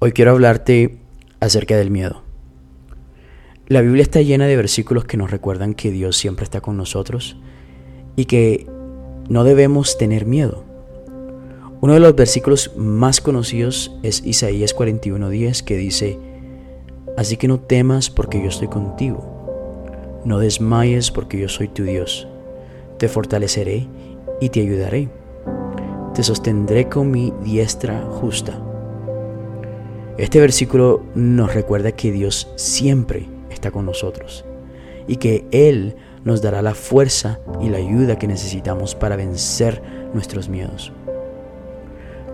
Hoy quiero hablarte acerca del miedo. La Biblia está llena de versículos que nos recuerdan que Dios siempre está con nosotros y que no debemos tener miedo. Uno de los versículos más conocidos es Isaías 41:10 que dice, Así que no temas porque yo estoy contigo, no desmayes porque yo soy tu Dios, te fortaleceré y te ayudaré, te sostendré con mi diestra justa. Este versículo nos recuerda que Dios siempre está con nosotros y que Él nos dará la fuerza y la ayuda que necesitamos para vencer nuestros miedos.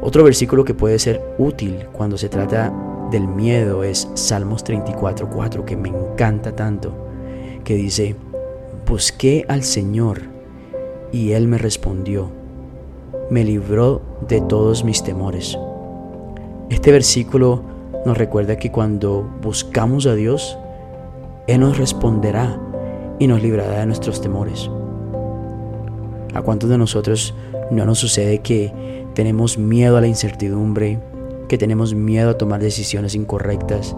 Otro versículo que puede ser útil cuando se trata del miedo es Salmos 34.4, que me encanta tanto, que dice, busqué al Señor y Él me respondió, me libró de todos mis temores. Este versículo nos recuerda que cuando buscamos a Dios, Él nos responderá y nos librará de nuestros temores. ¿A cuántos de nosotros no nos sucede que tenemos miedo a la incertidumbre, que tenemos miedo a tomar decisiones incorrectas?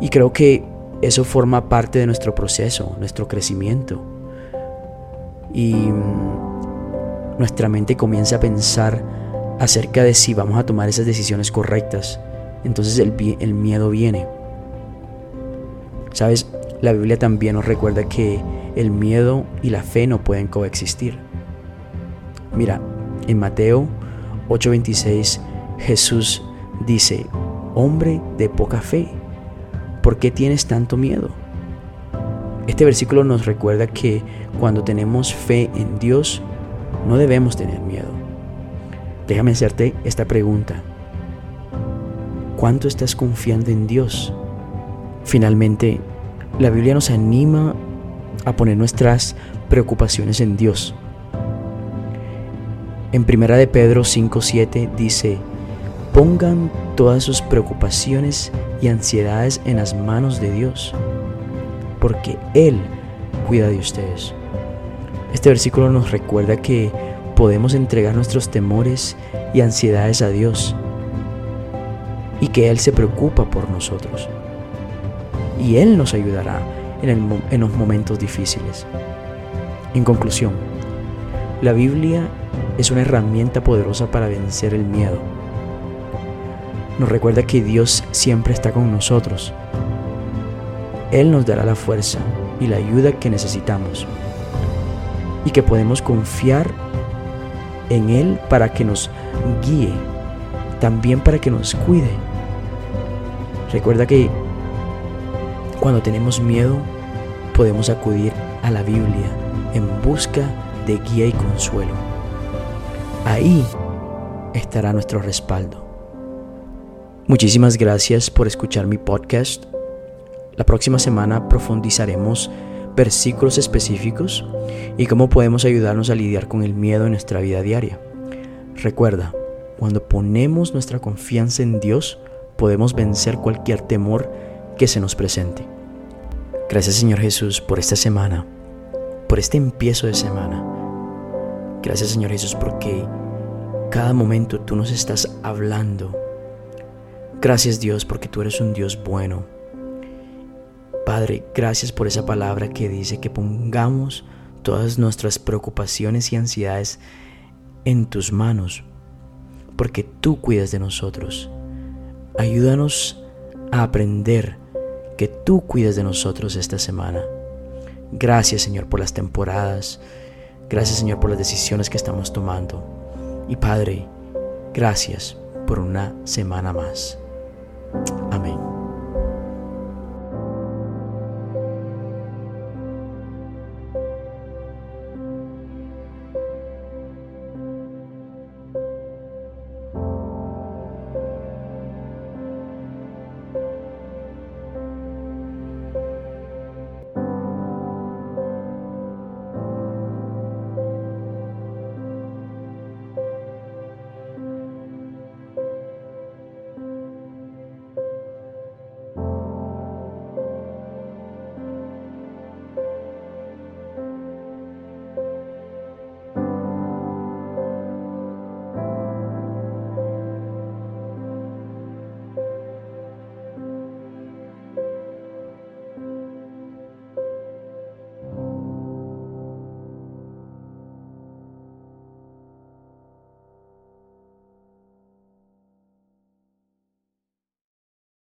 Y creo que eso forma parte de nuestro proceso, nuestro crecimiento. Y mm, nuestra mente comienza a pensar acerca de si vamos a tomar esas decisiones correctas entonces el, miedo viene. Sabes, la Biblia también nos recuerda que el miedo y la fe no pueden coexistir. Mira, en Mateo 8:26 Jesús dice, hombre de poca fe, ¿por qué tienes tanto miedo? Este versículo nos recuerda que cuando tenemos fe en Dios, no debemos tener miedo. Déjame hacerte esta pregunta. ¿Cuánto estás confiando en Dios? Finalmente, la Biblia nos anima a poner nuestras preocupaciones en Dios. En Primera de Pedro 5:7 dice, "Pongan todas sus preocupaciones y ansiedades en las manos de Dios, porque él cuida de ustedes." Este versículo nos recuerda que podemos entregar nuestros temores y ansiedades a Dios y que Él se preocupa por nosotros. Y Él nos ayudará en, los momentos difíciles. En conclusión, la Biblia es una herramienta poderosa para vencer el miedo. Nos recuerda que Dios siempre está con nosotros. Él nos dará la fuerza y la ayuda que necesitamos y que podemos confiar en Él para que nos guíe también para que nos cuide. Recuerda que cuando tenemos miedo podemos acudir a la Biblia en busca de guía y consuelo. Ahí estará nuestro respaldo. Muchísimas gracias por escuchar mi podcast. La próxima semana profundizaremos versículos específicos y cómo podemos ayudarnos a lidiar con el miedo en nuestra vida diaria. Recuerda, cuando ponemos nuestra confianza en Dios, podemos vencer cualquier temor que se nos presente. Gracias Señor Jesús por esta semana, por este empiezo de semana. Gracias Señor Jesús porque cada momento tú nos estás hablando. Gracias Dios porque tú eres un Dios bueno. Padre, gracias por esa palabra que dice que pongamos todas nuestras preocupaciones y ansiedades en tus manos porque tú cuidas de nosotros. Ayúdanos a aprender que tú cuidas de nosotros esta semana. Gracias Señor por las temporadas. Gracias Señor por las decisiones que estamos tomando. Y Padre, gracias por una semana más. Amén.